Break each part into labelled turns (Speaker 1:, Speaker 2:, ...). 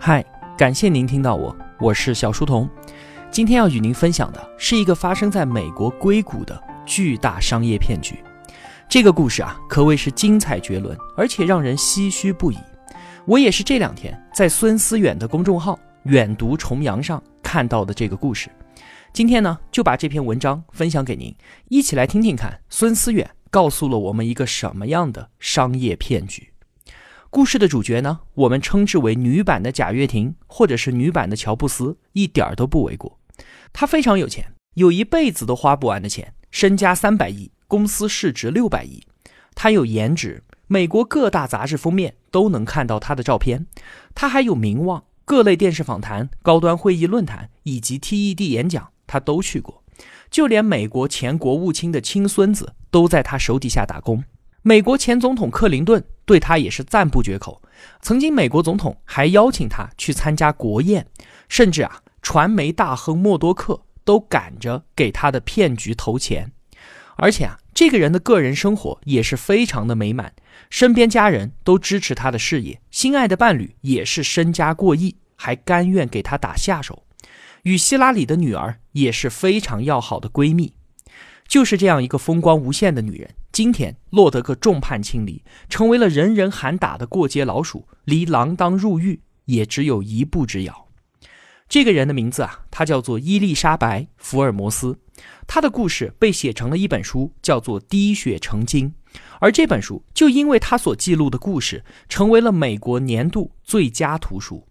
Speaker 1: 嗨，感谢您听到我，我是小书童。今天要与您分享的是一个发生在美国硅谷的巨大商业骗局。这个故事啊，可谓是精彩绝伦，而且让人唏嘘不已。我也是这两天在孙思远的公众号“远读重阳”上看到的这个故事。今天呢，就把这篇文章分享给您，一起来听听看孙思远告诉了我们一个什么样的商业骗局。故事的主角呢，我们称之为女版的贾跃亭，或者是女版的乔布斯，一点儿都不为过。他非常有钱，有一辈子都花不完的钱，身家三百亿，公司市值六百亿。他有颜值，美国各大杂志封面都能看到他的照片。他还有名望，各类电视访谈、高端会议论坛以及 TED 演讲，他都去过。就连美国前国务卿的亲孙子都在他手底下打工。美国前总统克林顿对他也是赞不绝口，曾经美国总统还邀请他去参加国宴，甚至啊，传媒大亨默多克都赶着给他的骗局投钱。而且啊，这个人的个人生活也是非常的美满，身边家人都支持他的事业，心爱的伴侣也是身家过亿，还甘愿给他打下手，与希拉里的女儿也是非常要好的闺蜜。就是这样一个风光无限的女人，今天落得个众叛亲离，成为了人人喊打的过街老鼠，离锒铛入狱也只有一步之遥。这个人的名字啊，她叫做伊丽莎白·福尔摩斯，她的故事被写成了一本书，叫做《滴血成金》，而这本书就因为她所记录的故事，成为了美国年度最佳图书。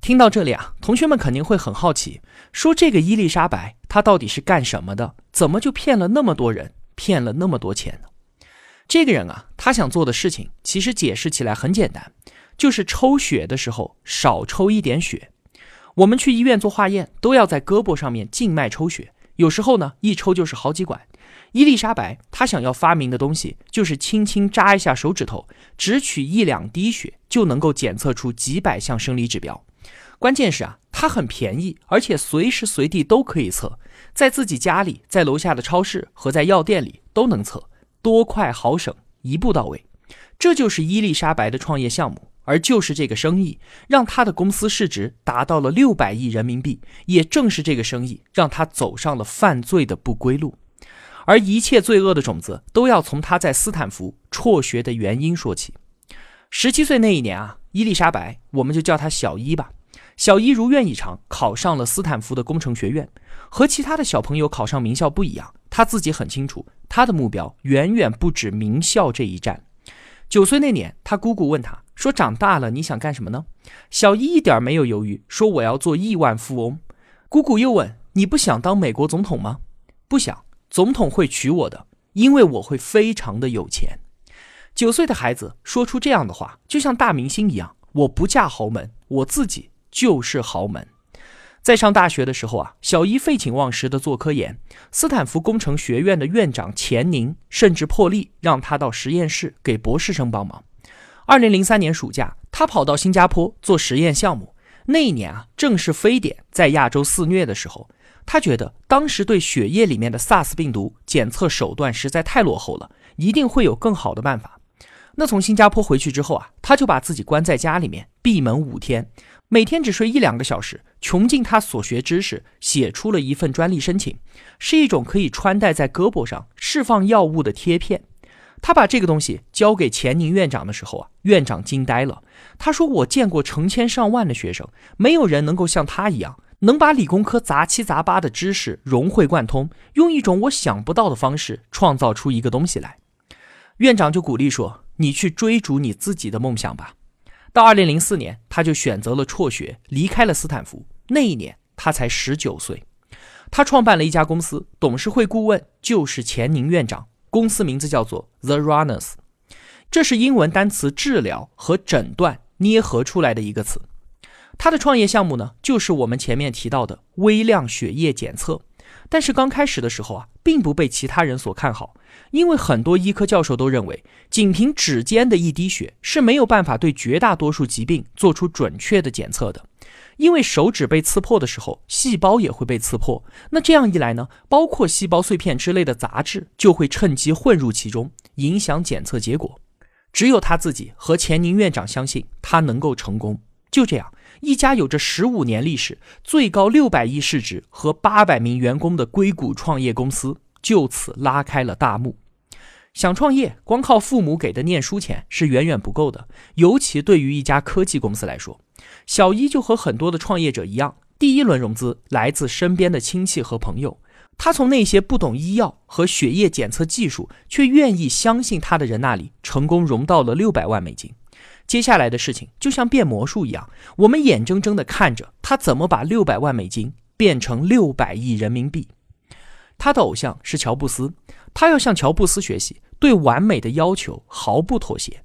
Speaker 1: 听到这里啊，同学们肯定会很好奇，说这个伊丽莎白她到底是干什么的？怎么就骗了那么多人，骗了那么多钱呢？这个人啊，他想做的事情其实解释起来很简单，就是抽血的时候少抽一点血。我们去医院做化验都要在胳膊上面静脉抽血，有时候呢一抽就是好几管。伊丽莎白她想要发明的东西就是轻轻扎一下手指头，只取一两滴血就能够检测出几百项生理指标。关键是啊，它很便宜，而且随时随地都可以测，在自己家里、在楼下的超市和在药店里都能测，多快好省，一步到位。这就是伊丽莎白的创业项目，而就是这个生意，让她的公司市值达到了六百亿人民币。也正是这个生意，让她走上了犯罪的不归路。而一切罪恶的种子，都要从她在斯坦福辍学的原因说起。十七岁那一年啊，伊丽莎白，我们就叫她小伊吧。小伊如愿以偿，考上了斯坦福的工程学院。和其他的小朋友考上名校不一样，他自己很清楚，他的目标远远不止名校这一站。九岁那年，他姑姑问他说：“长大了你想干什么呢？”小伊一点没有犹豫，说：“我要做亿万富翁。”姑姑又问：“你不想当美国总统吗？”“不想，总统会娶我的，因为我会非常的有钱。”九岁的孩子说出这样的话，就像大明星一样：“我不嫁豪门，我自己。”就是豪门。在上大学的时候啊，小伊废寝忘食的做科研。斯坦福工程学院的院长钱宁甚至破例让他到实验室给博士生帮忙。二零零三年暑假，他跑到新加坡做实验项目。那一年啊，正是非典在亚洲肆虐的时候。他觉得当时对血液里面的 SARS 病毒检测手段实在太落后了，一定会有更好的办法。那从新加坡回去之后啊，他就把自己关在家里面，闭门五天。每天只睡一两个小时，穷尽他所学知识，写出了一份专利申请，是一种可以穿戴在胳膊上释放药物的贴片。他把这个东西交给钱宁院长的时候啊，院长惊呆了。他说：“我见过成千上万的学生，没有人能够像他一样，能把理工科杂七杂八的知识融会贯通，用一种我想不到的方式创造出一个东西来。”院长就鼓励说：“你去追逐你自己的梦想吧。”到二零零四年，他就选择了辍学，离开了斯坦福。那一年他才十九岁，他创办了一家公司，董事会顾问就是钱宁院长。公司名字叫做 The Runners，这是英文单词治疗和诊断捏合出来的一个词。他的创业项目呢，就是我们前面提到的微量血液检测。但是刚开始的时候啊，并不被其他人所看好，因为很多医科教授都认为，仅凭指尖的一滴血是没有办法对绝大多数疾病做出准确的检测的。因为手指被刺破的时候，细胞也会被刺破，那这样一来呢，包括细胞碎片之类的杂质就会趁机混入其中，影响检测结果。只有他自己和钱宁院长相信他能够成功。就这样，一家有着十五年历史、最高六百亿市值和八百名员工的硅谷创业公司就此拉开了大幕。想创业，光靠父母给的念书钱是远远不够的，尤其对于一家科技公司来说。小一就和很多的创业者一样，第一轮融资来自身边的亲戚和朋友。他从那些不懂医药和血液检测技术，却愿意相信他的人那里，成功融到了六百万美金。接下来的事情就像变魔术一样，我们眼睁睁地看着他怎么把六百万美金变成六百亿人民币。他的偶像是乔布斯，他要向乔布斯学习，对完美的要求毫不妥协。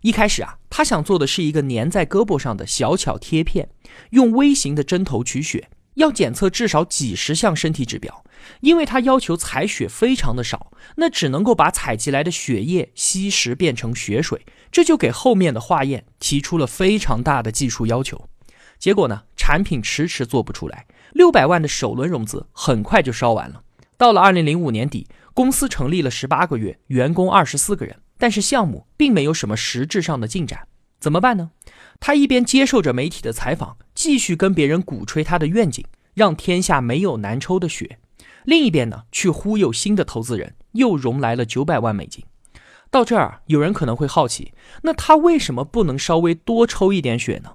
Speaker 1: 一开始啊，他想做的是一个粘在胳膊上的小巧贴片，用微型的针头取血，要检测至少几十项身体指标。因为他要求采血非常的少，那只能够把采集来的血液稀释变成血水，这就给后面的化验提出了非常大的技术要求。结果呢，产品迟迟做不出来，六百万的首轮融资很快就烧完了。到了二零零五年底，公司成立了十八个月，员工二十四个人。但是项目并没有什么实质上的进展，怎么办呢？他一边接受着媒体的采访，继续跟别人鼓吹他的愿景，让天下没有难抽的血；另一边呢，去忽悠新的投资人，又融来了九百万美金。到这儿，有人可能会好奇，那他为什么不能稍微多抽一点血呢？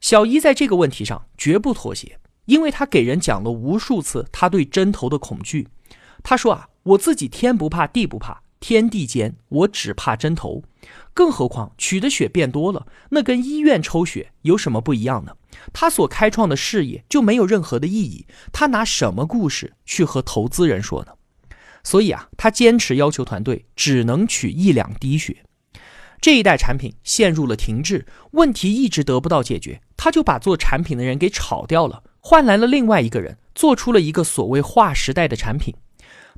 Speaker 1: 小伊在这个问题上绝不妥协，因为他给人讲了无数次他对针头的恐惧。他说啊，我自己天不怕地不怕。天地间，我只怕针头，更何况取的血变多了，那跟医院抽血有什么不一样呢？他所开创的事业就没有任何的意义，他拿什么故事去和投资人说呢？所以啊，他坚持要求团队只能取一两滴血。这一代产品陷入了停滞，问题一直得不到解决，他就把做产品的人给炒掉了，换来了另外一个人，做出了一个所谓划时代的产品。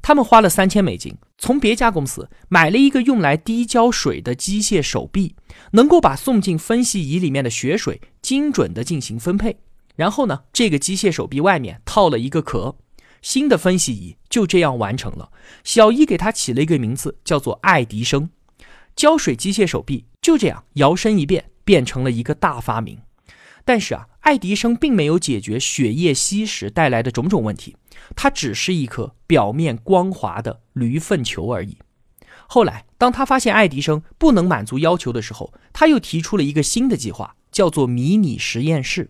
Speaker 1: 他们花了三千美金，从别家公司买了一个用来滴胶水的机械手臂，能够把送进分析仪里面的血水精准的进行分配。然后呢，这个机械手臂外面套了一个壳，新的分析仪就这样完成了。小伊给他起了一个名字，叫做爱迪生。胶水机械手臂就这样摇身一变，变成了一个大发明。但是啊，爱迪生并没有解决血液稀释带来的种种问题，它只是一颗表面光滑的驴粪球而已。后来，当他发现爱迪生不能满足要求的时候，他又提出了一个新的计划，叫做迷你实验室。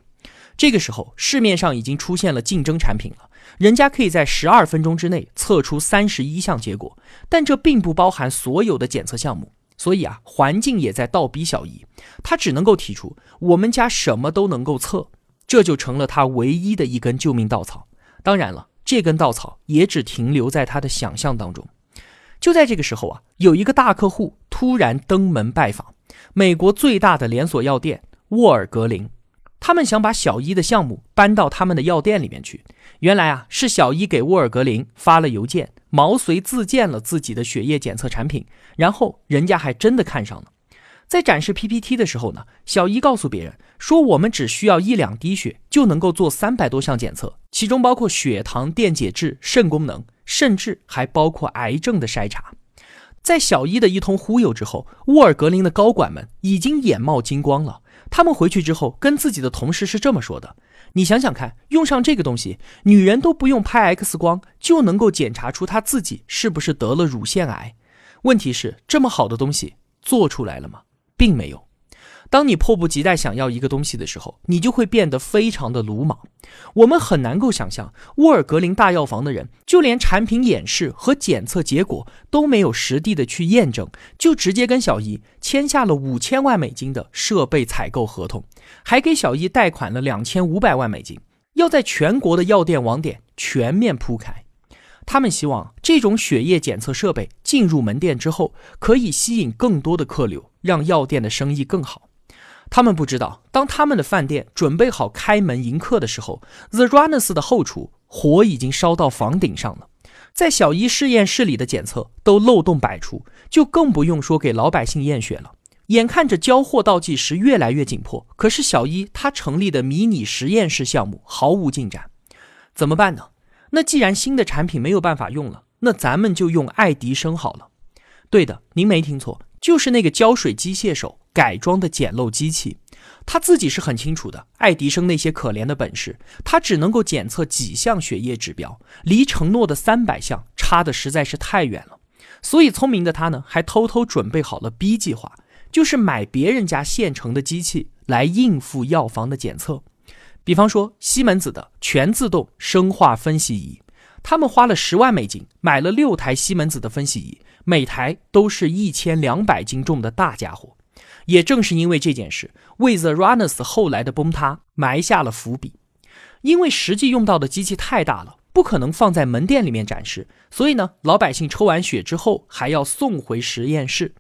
Speaker 1: 这个时候，市面上已经出现了竞争产品了，人家可以在十二分钟之内测出三十一项结果，但这并不包含所有的检测项目。所以啊，环境也在倒逼小姨，他只能够提出我们家什么都能够测，这就成了他唯一的一根救命稻草。当然了，这根稻草也只停留在他的想象当中。就在这个时候啊，有一个大客户突然登门拜访，美国最大的连锁药店沃尔格林。他们想把小伊的项目搬到他们的药店里面去。原来啊，是小伊给沃尔格林发了邮件，毛遂自荐了自己的血液检测产品，然后人家还真的看上了。在展示 PPT 的时候呢，小伊告诉别人说：“我们只需要一两滴血就能够做三百多项检测，其中包括血糖、电解质、肾功能，甚至还包括癌症的筛查。”在小伊的一通忽悠之后，沃尔格林的高管们已经眼冒金光了。他们回去之后，跟自己的同事是这么说的：“你想想看，用上这个东西，女人都不用拍 X 光就能够检查出她自己是不是得了乳腺癌。问题是，这么好的东西做出来了吗？并没有。”当你迫不及待想要一个东西的时候，你就会变得非常的鲁莽。我们很难够想象，沃尔格林大药房的人就连产品演示和检测结果都没有实地的去验证，就直接跟小姨签下了五千万美金的设备采购合同，还给小姨贷款了两千五百万美金，要在全国的药店网点全面铺开。他们希望这种血液检测设备进入门店之后，可以吸引更多的客流，让药店的生意更好。他们不知道，当他们的饭店准备好开门迎客的时候，The Runners 的后厨火已经烧到房顶上了。在小一实验室里的检测都漏洞百出，就更不用说给老百姓验血了。眼看着交货倒计时越来越紧迫，可是小一他成立的迷你实验室项目毫无进展，怎么办呢？那既然新的产品没有办法用了，那咱们就用爱迪生好了。对的，您没听错。就是那个胶水机械手改装的简陋机器。他自己是很清楚的，爱迪生那些可怜的本事，他只能够检测几项血液指标，离承诺的三百项差的实在是太远了。所以聪明的他呢，还偷偷准备好了 B 计划，就是买别人家现成的机器来应付药房的检测。比方说西门子的全自动生化分析仪，他们花了十万美金买了六台西门子的分析仪，每台都是一千两百斤重的大家伙。也正是因为这件事，为 The Runners 后来的崩塌埋下了伏笔。因为实际用到的机器太大了，不可能放在门店里面展示，所以呢，老百姓抽完血之后还要送回实验室。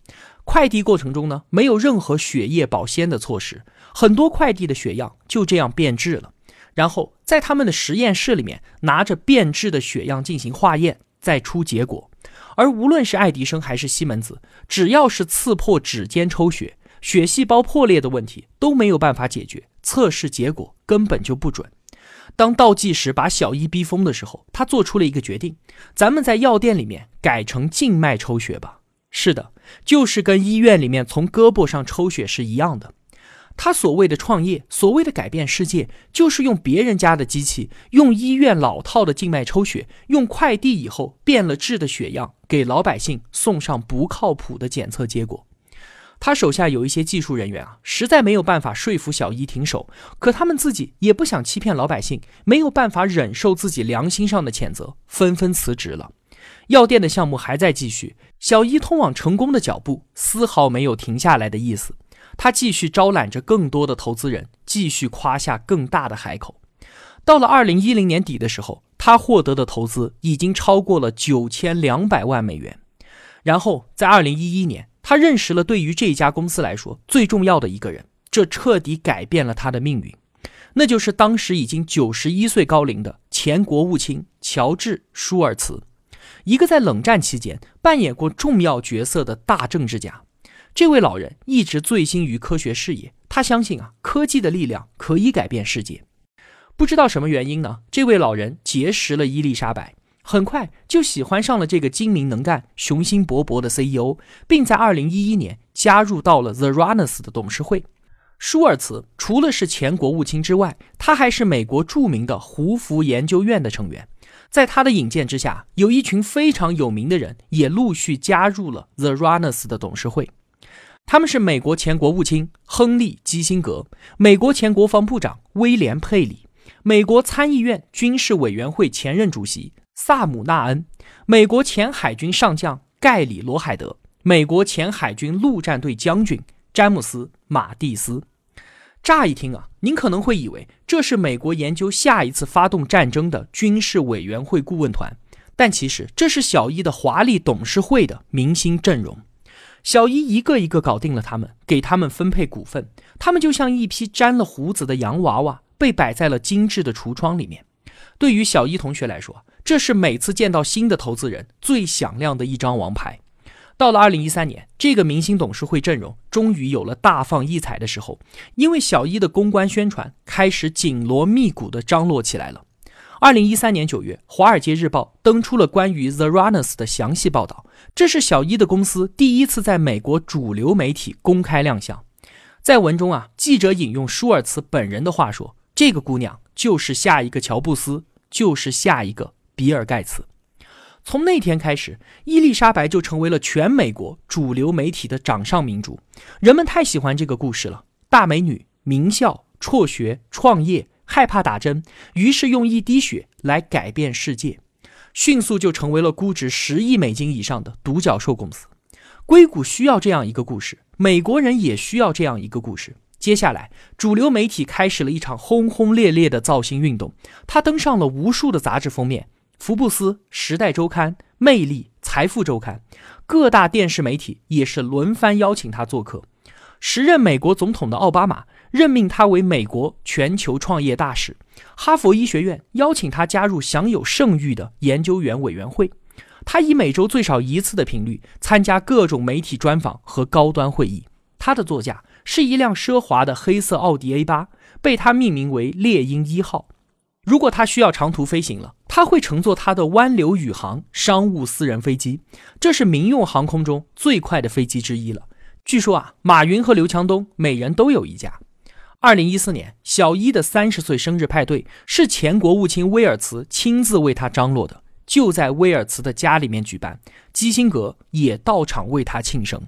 Speaker 1: 快递过程中呢，没有任何血液保鲜的措施，很多快递的血样就这样变质了。然后在他们的实验室里面，拿着变质的血样进行化验，再出结果。而无论是爱迪生还是西门子，只要是刺破指尖抽血。血细胞破裂的问题都没有办法解决，测试结果根本就不准。当倒计时把小伊逼疯的时候，他做出了一个决定：咱们在药店里面改成静脉抽血吧。是的，就是跟医院里面从胳膊上抽血是一样的。他所谓的创业，所谓的改变世界，就是用别人家的机器，用医院老套的静脉抽血，用快递以后变了质的血样，给老百姓送上不靠谱的检测结果。他手下有一些技术人员啊，实在没有办法说服小伊停手，可他们自己也不想欺骗老百姓，没有办法忍受自己良心上的谴责，纷纷辞职了。药店的项目还在继续，小伊通往成功的脚步丝毫没有停下来的意思。他继续招揽着更多的投资人，继续夸下更大的海口。到了二零一零年底的时候，他获得的投资已经超过了九千两百万美元。然后在二零一一年。他认识了对于这家公司来说最重要的一个人，这彻底改变了他的命运，那就是当时已经九十一岁高龄的前国务卿乔治·舒尔茨，一个在冷战期间扮演过重要角色的大政治家。这位老人一直醉心于科学事业，他相信啊，科技的力量可以改变世界。不知道什么原因呢？这位老人结识了伊丽莎白。很快就喜欢上了这个精明能干、雄心勃勃的 CEO，并在2011年加入到了 The Runners 的董事会。舒尔茨除了是前国务卿之外，他还是美国著名的胡佛研究院的成员。在他的引荐之下，有一群非常有名的人也陆续加入了 The Runners 的董事会。他们是美国前国务卿亨利·基辛格、美国前国防部长威廉·佩里、美国参议院军事委员会前任主席。萨姆纳恩，美国前海军上将盖里罗海德，美国前海军陆战队将军詹姆斯马蒂斯。乍一听啊，您可能会以为这是美国研究下一次发动战争的军事委员会顾问团，但其实这是小伊的华丽董事会的明星阵容。小伊一个一个搞定了他们，给他们分配股份，他们就像一批沾了胡子的洋娃娃，被摆在了精致的橱窗里面。对于小伊同学来说，这是每次见到新的投资人最响亮的一张王牌。到了二零一三年，这个明星董事会阵容终于有了大放异彩的时候，因为小一的公关宣传开始紧锣密鼓地张罗起来了。二零一三年九月，《华尔街日报》登出了关于 The Runners 的详细报道，这是小一的公司第一次在美国主流媒体公开亮相。在文中啊，记者引用舒尔茨本人的话说：“这个姑娘就是下一个乔布斯，就是下一个。”比尔盖茨，从那天开始，伊丽莎白就成为了全美国主流媒体的掌上明珠。人们太喜欢这个故事了，大美女、名校、辍学、创业、害怕打针，于是用一滴血来改变世界，迅速就成为了估值十亿美金以上的独角兽公司。硅谷需要这样一个故事，美国人也需要这样一个故事。接下来，主流媒体开始了一场轰轰烈烈的造星运动，他登上了无数的杂志封面。福布斯、时代周刊、魅力、财富周刊，各大电视媒体也是轮番邀请他做客。时任美国总统的奥巴马任命他为美国全球创业大使。哈佛医学院邀请他加入享有盛誉的研究员委员会。他以每周最少一次的频率参加各种媒体专访和高端会议。他的座驾是一辆奢华的黑色奥迪 A 八，被他命名为猎鹰一号。如果他需要长途飞行了，他会乘坐他的湾流宇航商务私人飞机，这是民用航空中最快的飞机之一了。据说啊，马云和刘强东每人都有一架。二零一四年，小伊的三十岁生日派对是前国务卿威尔茨亲自为他张罗的，就在威尔茨的家里面举办，基辛格也到场为他庆生。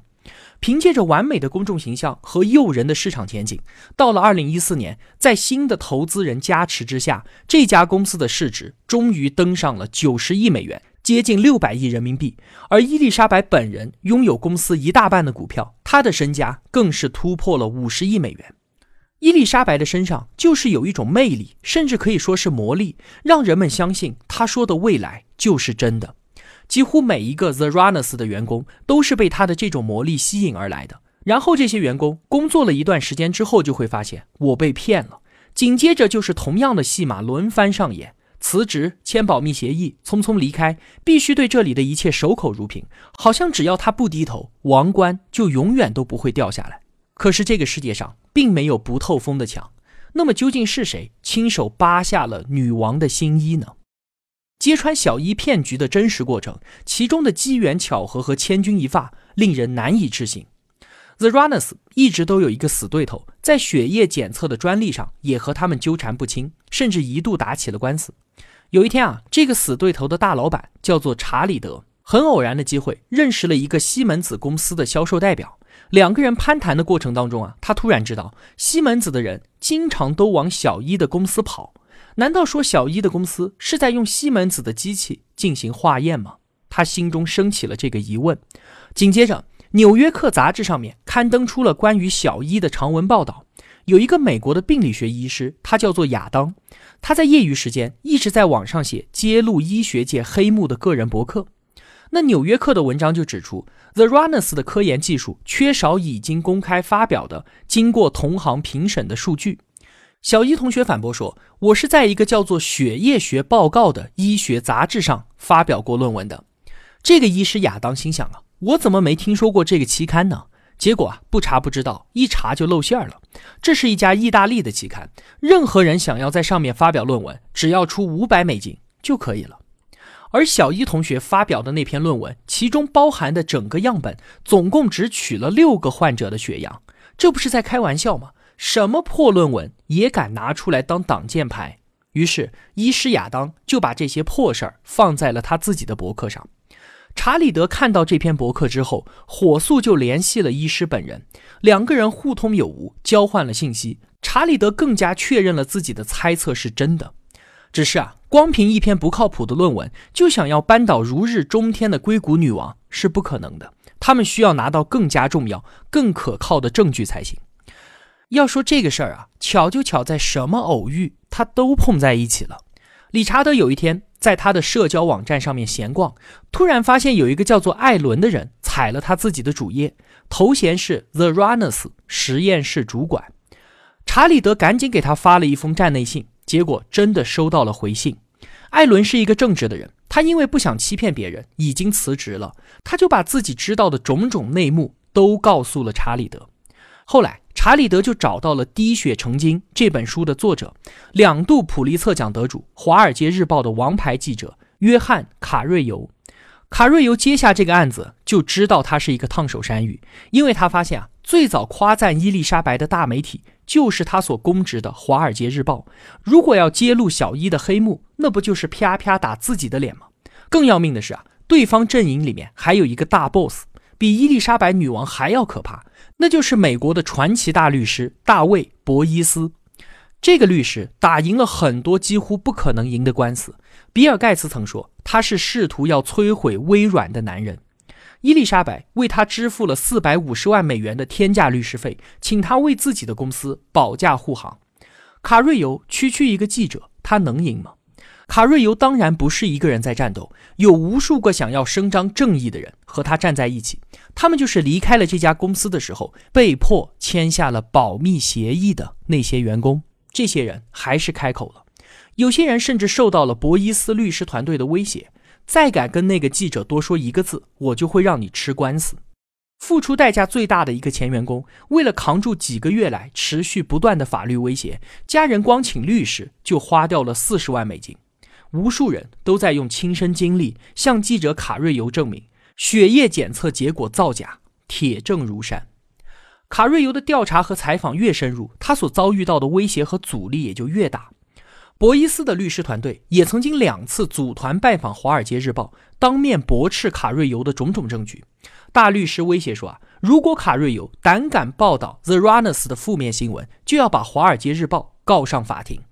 Speaker 1: 凭借着完美的公众形象和诱人的市场前景，到了二零一四年，在新的投资人加持之下，这家公司的市值终于登上了九十亿美元。接近六百亿人民币，而伊丽莎白本人拥有公司一大半的股票，她的身家更是突破了五十亿美元。伊丽莎白的身上就是有一种魅力，甚至可以说是魔力，让人们相信她说的未来就是真的。几乎每一个 The Runners 的员工都是被她的这种魔力吸引而来的。然后这些员工工作了一段时间之后，就会发现我被骗了。紧接着就是同样的戏码轮番上演。辞职、签保密协议、匆匆离开，必须对这里的一切守口如瓶，好像只要他不低头，王冠就永远都不会掉下来。可是这个世界上并没有不透风的墙，那么究竟是谁亲手扒下了女王的新衣呢？揭穿小伊骗局的真实过程，其中的机缘巧合和千钧一发，令人难以置信。The Runners 一直都有一个死对头，在血液检测的专利上也和他们纠缠不清，甚至一度打起了官司。有一天啊，这个死对头的大老板叫做查理德，很偶然的机会认识了一个西门子公司的销售代表。两个人攀谈的过程当中啊，他突然知道西门子的人经常都往小一的公司跑。难道说小一的公司是在用西门子的机器进行化验吗？他心中升起了这个疑问。紧接着，《纽约客》杂志上面刊登出了关于小一的长文报道。有一个美国的病理学医师，他叫做亚当，他在业余时间一直在网上写揭露医学界黑幕的个人博客。那《纽约客》的文章就指出，The Runners 的科研技术缺少已经公开发表的、经过同行评审的数据。小伊同学反驳说：“我是在一个叫做《血液学报告》的医学杂志上发表过论文的。”这个医师亚当心想啊，我怎么没听说过这个期刊呢？结果啊，不查不知道，一查就露馅了。这是一家意大利的期刊，任何人想要在上面发表论文，只要出五百美金就可以了。而小一同学发表的那篇论文，其中包含的整个样本，总共只取了六个患者的血样，这不是在开玩笑吗？什么破论文也敢拿出来当挡箭牌？于是，医师亚当就把这些破事儿放在了他自己的博客上。查理德看到这篇博客之后，火速就联系了医师本人，两个人互通有无，交换了信息。查理德更加确认了自己的猜测是真的。只是啊，光凭一篇不靠谱的论文就想要扳倒如日中天的硅谷女王是不可能的。他们需要拿到更加重要、更可靠的证据才行。要说这个事儿啊，巧就巧在什么偶遇，他都碰在一起了。理查德有一天。在他的社交网站上面闲逛，突然发现有一个叫做艾伦的人踩了他自己的主页，头衔是 The Runners 实验室主管。查理德赶紧给他发了一封站内信，结果真的收到了回信。艾伦是一个正直的人，他因为不想欺骗别人，已经辞职了，他就把自己知道的种种内幕都告诉了查理德。后来。查理德就找到了《滴血成金》这本书的作者，两度普利策奖得主，《华尔街日报》的王牌记者约翰·卡瑞尤。卡瑞尤接下这个案子，就知道他是一个烫手山芋，因为他发现啊，最早夸赞伊丽莎白的大媒体就是他所供职的《华尔街日报》。如果要揭露小伊的黑幕，那不就是啪啪打自己的脸吗？更要命的是啊，对方阵营里面还有一个大 boss。比伊丽莎白女王还要可怕，那就是美国的传奇大律师大卫·博伊斯。这个律师打赢了很多几乎不可能赢的官司。比尔·盖茨曾说他是试图要摧毁微软的男人。伊丽莎白为他支付了四百五十万美元的天价律师费，请他为自己的公司保驾护航。卡瑞尤区区一个记者，他能赢吗？卡瑞尤当然不是一个人在战斗，有无数个想要伸张正义的人和他站在一起。他们就是离开了这家公司的时候被迫签下了保密协议的那些员工。这些人还是开口了，有些人甚至受到了博伊斯律师团队的威胁：再敢跟那个记者多说一个字，我就会让你吃官司。付出代价最大的一个前员工，为了扛住几个月来持续不断的法律威胁，家人光请律师就花掉了四十万美金。无数人都在用亲身经历向记者卡瑞尤证明血液检测结果造假，铁证如山。卡瑞尤的调查和采访越深入，他所遭遇到的威胁和阻力也就越大。博伊斯的律师团队也曾经两次组团拜访《华尔街日报》，当面驳斥卡瑞尤的种种证据。大律师威胁说啊，如果卡瑞尤胆敢报道 The Runners 的负面新闻，就要把《华尔街日报》告上法庭。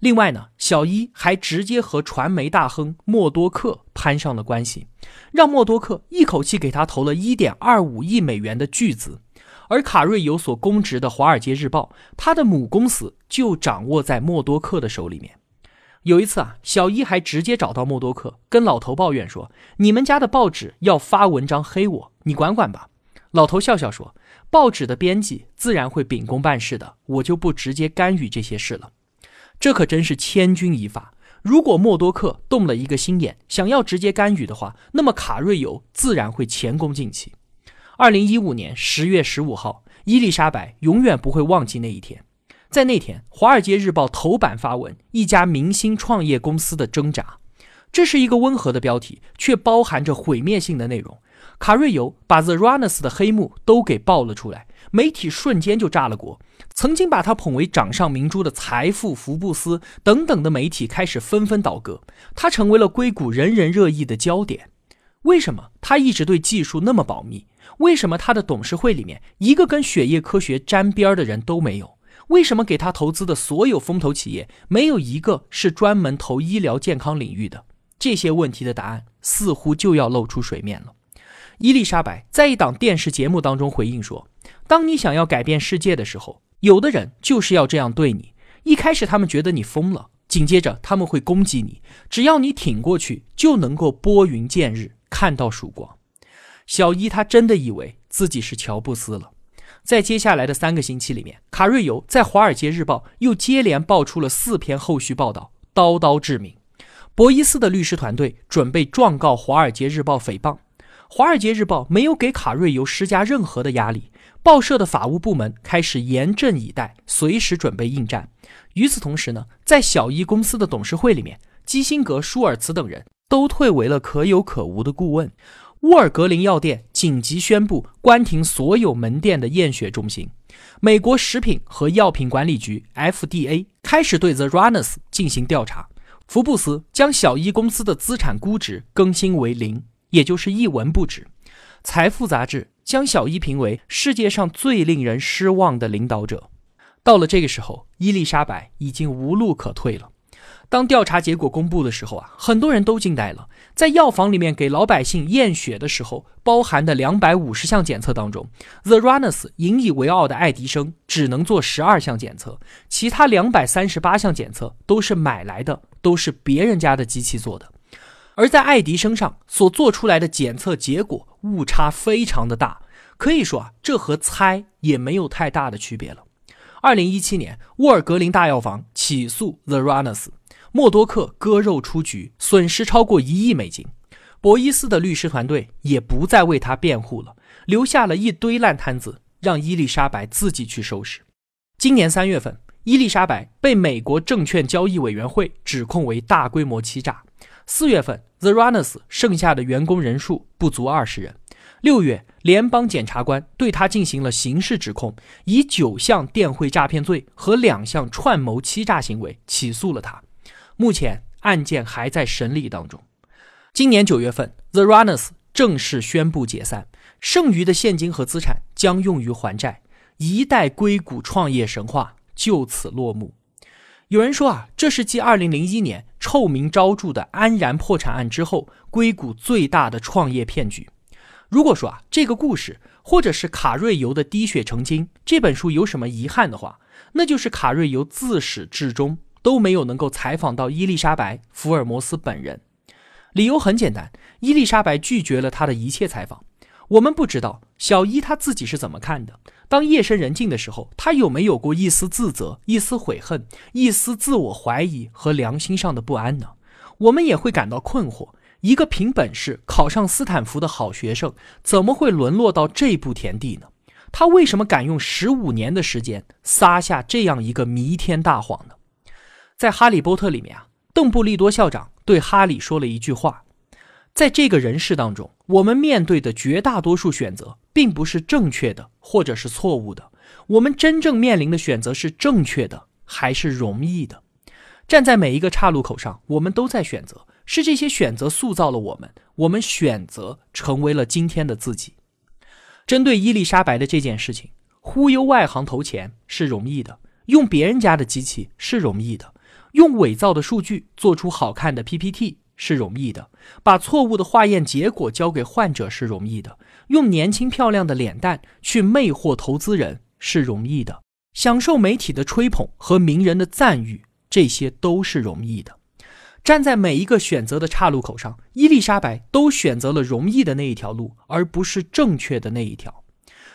Speaker 1: 另外呢，小伊还直接和传媒大亨默多克攀上了关系，让默多克一口气给他投了一点二五亿美元的巨资。而卡瑞尤所供职的《华尔街日报》，他的母公司就掌握在默多克的手里面。有一次啊，小伊还直接找到默多克，跟老头抱怨说：“你们家的报纸要发文章黑我，你管管吧。”老头笑笑说：“报纸的编辑自然会秉公办事的，我就不直接干预这些事了。”这可真是千钧一发。如果默多克动了一个心眼，想要直接干预的话，那么卡瑞尤自然会前功尽弃。二零一五年十月十五号，伊丽莎白永远不会忘记那一天。在那天，《华尔街日报》头版发文：“一家明星创业公司的挣扎。”这是一个温和的标题，却包含着毁灭性的内容。卡瑞尤把 The Runners 的黑幕都给爆了出来，媒体瞬间就炸了锅。曾经把他捧为掌上明珠的《财富》《福布斯》等等的媒体开始纷纷倒戈，他成为了硅谷人人热议的焦点。为什么他一直对技术那么保密？为什么他的董事会里面一个跟血液科学沾边的人都没有？为什么给他投资的所有风投企业没有一个是专门投医疗健康领域的？这些问题的答案似乎就要露出水面了。伊丽莎白在一档电视节目当中回应说：“当你想要改变世界的时候，有的人就是要这样对你。一开始他们觉得你疯了，紧接着他们会攻击你，只要你挺过去，就能够拨云见日。”看到曙光，小伊他真的以为自己是乔布斯了。在接下来的三个星期里面，卡瑞尤在《华尔街日报》又接连爆出了四篇后续报道，刀刀致命。博伊斯的律师团队准备状告《华尔街日报》诽谤，《华尔街日报》没有给卡瑞尤施加任何的压力。报社的法务部门开始严阵以待，随时准备应战。与此同时呢，在小伊公司的董事会里面，基辛格、舒尔茨等人。都退为了可有可无的顾问。沃尔格林药店紧急宣布关停所有门店的验血中心。美国食品和药品管理局 （FDA） 开始对 The Runners 进行调查。福布斯将小伊公司的资产估值更新为零，也就是一文不值。财富杂志将小伊评为世界上最令人失望的领导者。到了这个时候，伊丽莎白已经无路可退了。当调查结果公布的时候啊，很多人都惊呆了。在药房里面给老百姓验血的时候，包含的两百五十项检测当中，The Runners 引以为傲的爱迪生只能做十二项检测，其他两百三十八项检测都是买来的，都是别人家的机器做的。而在爱迪生上所做出来的检测结果误差非常的大，可以说啊，这和猜也没有太大的区别了。二零一七年，沃尔格林大药房起诉 The Runners。默多克割肉出局，损失超过一亿美金。博伊斯的律师团队也不再为他辩护了，留下了一堆烂摊子，让伊丽莎白自己去收拾。今年三月份，伊丽莎白被美国证券交易委员会指控为大规模欺诈。四月份，The Runners 剩下的员工人数不足二十人。六月，联邦检察官对他进行了刑事指控，以九项电汇诈骗罪和两项串谋欺诈行为起诉了他。目前案件还在审理当中。今年九月份，The Runners 正式宣布解散，剩余的现金和资产将用于还债，一代硅谷创业神话就此落幕。有人说啊，这是继2001年臭名昭著的安然破产案之后，硅谷最大的创业骗局。如果说啊，这个故事或者是卡瑞尤的滴血成金这本书有什么遗憾的话，那就是卡瑞尤自始至终。都没有能够采访到伊丽莎白·福尔摩斯本人，理由很简单，伊丽莎白拒绝了他的一切采访。我们不知道小伊他自己是怎么看的。当夜深人静的时候，他有没有过一丝自责、一丝悔恨、一丝自我怀疑和良心上的不安呢？我们也会感到困惑：一个凭本事考上斯坦福的好学生，怎么会沦落到这步田地呢？他为什么敢用十五年的时间撒下这样一个弥天大谎呢？在《哈利波特》里面啊，邓布利多校长对哈利说了一句话：“在这个人世当中，我们面对的绝大多数选择，并不是正确的，或者是错误的。我们真正面临的选择是正确的，还是容易的？站在每一个岔路口上，我们都在选择。是这些选择塑造了我们，我们选择成为了今天的自己。针对伊丽莎白的这件事情，忽悠外行投钱是容易的，用别人家的机器是容易的，用伪造的数据做出好看的 PPT 是容易的，把错误的化验结果交给患者是容易的，用年轻漂亮的脸蛋去魅惑投资人是容易的，享受媒体的吹捧和名人的赞誉，这些都是容易的。站在每一个选择的岔路口上，伊丽莎白都选择了容易的那一条路，而不是正确的那一条。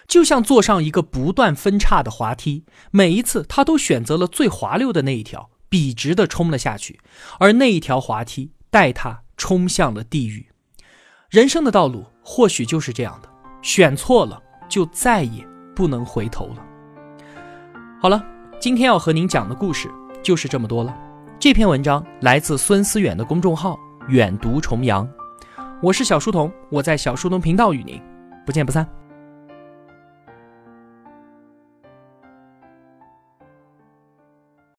Speaker 1: 就像坐上一个不断分叉的滑梯，每一次她都选择了最滑溜的那一条，笔直的冲了下去，而那一条滑梯带他冲向了地狱。人生的道路或许就是这样的，选错了就再也不能回头了。好了，今天要和您讲的故事就是这么多了。这篇文章来自孙思远的公众号“远读重阳”，我是小书童，我在小书童频道与您不见不散。